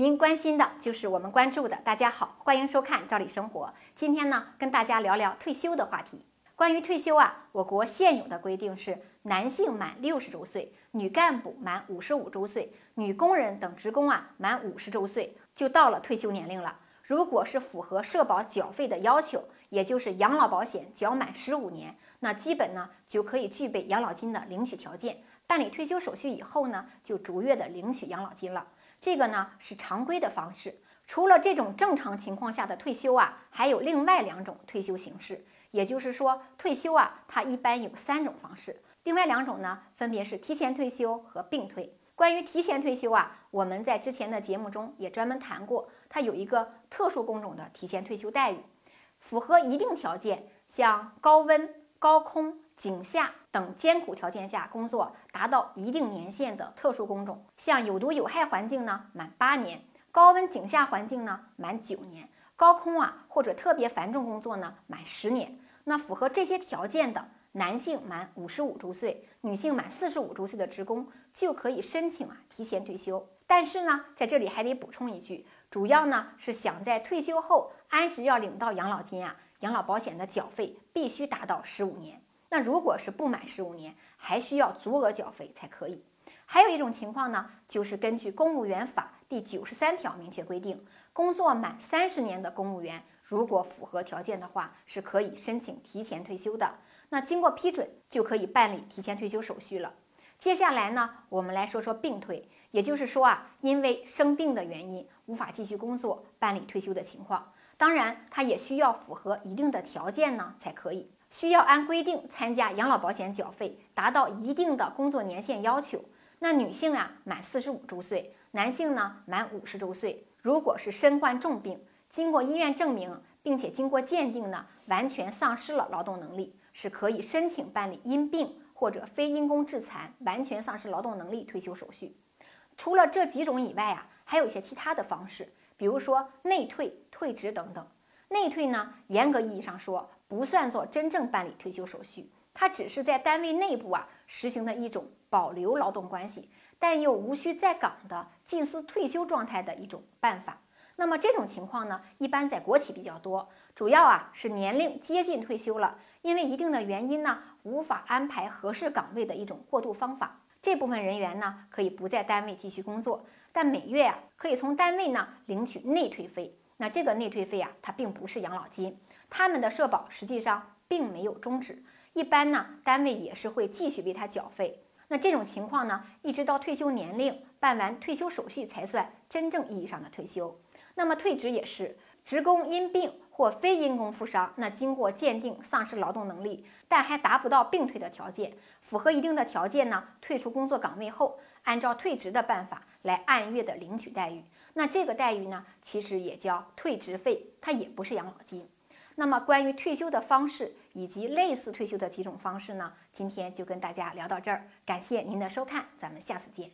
您关心的就是我们关注的。大家好，欢迎收看《赵理生活》。今天呢，跟大家聊聊退休的话题。关于退休啊，我国现有的规定是，男性满六十周岁，女干部满五十五周岁，女工人等职工啊满五十周岁就到了退休年龄了。如果是符合社保缴费的要求，也就是养老保险缴满十五年，那基本呢就可以具备养老金的领取条件。办理退休手续以后呢，就逐月的领取养老金了。这个呢是常规的方式，除了这种正常情况下的退休啊，还有另外两种退休形式。也就是说，退休啊，它一般有三种方式。另外两种呢，分别是提前退休和并退。关于提前退休啊，我们在之前的节目中也专门谈过，它有一个特殊工种的提前退休待遇，符合一定条件，像高温、高空、井下等艰苦条件下工作达到一定年限的特殊工种，像有毒有害环境呢，满八年；高温井下环境呢，满九年；高空啊或者特别繁重工作呢，满十年。那符合这些条件的男性满五十五周岁，女性满四十五周岁的职工就可以申请啊提前退休。但是呢，在这里还得补充一句，主要呢是想在退休后按时要领到养老金啊，养老保险的缴费必须达到十五年。那如果是不满十五年，还需要足额缴费才可以。还有一种情况呢，就是根据《公务员法》第九十三条明确规定，工作满三十年的公务员，如果符合条件的话，是可以申请提前退休的。那经过批准，就可以办理提前退休手续了。接下来呢，我们来说说病退，也就是说啊，因为生病的原因无法继续工作，办理退休的情况。当然，它也需要符合一定的条件呢，才可以。需要按规定参加养老保险缴费，达到一定的工作年限要求。那女性啊，满四十五周岁；男性呢，满五十周岁。如果是身患重病，经过医院证明，并且经过鉴定呢，完全丧失了劳动能力，是可以申请办理因病或者非因公致残完全丧失劳动能力退休手续。除了这几种以外啊，还有一些其他的方式，比如说内退、退职等等。内退呢，严格意义上说，不算作真正办理退休手续。它只是在单位内部啊实行的一种保留劳动关系，但又无需在岗的近似退休状态的一种办法。那么这种情况呢，一般在国企比较多，主要啊是年龄接近退休了，因为一定的原因呢，无法安排合适岗位的一种过渡方法。这部分人员呢，可以不在单位继续工作，但每月啊可以从单位呢领取内退费。那这个内退费啊，它并不是养老金，他们的社保实际上并没有终止。一般呢，单位也是会继续为他缴费。那这种情况呢，一直到退休年龄办完退休手续才算真正意义上的退休。那么退职也是，职工因病或非因公负伤，那经过鉴定丧失劳动能力，但还达不到病退的条件，符合一定的条件呢，退出工作岗位后，按照退职的办法来按月的领取待遇。那这个待遇呢，其实也叫退职费，它也不是养老金。那么关于退休的方式以及类似退休的几种方式呢？今天就跟大家聊到这儿，感谢您的收看，咱们下次见。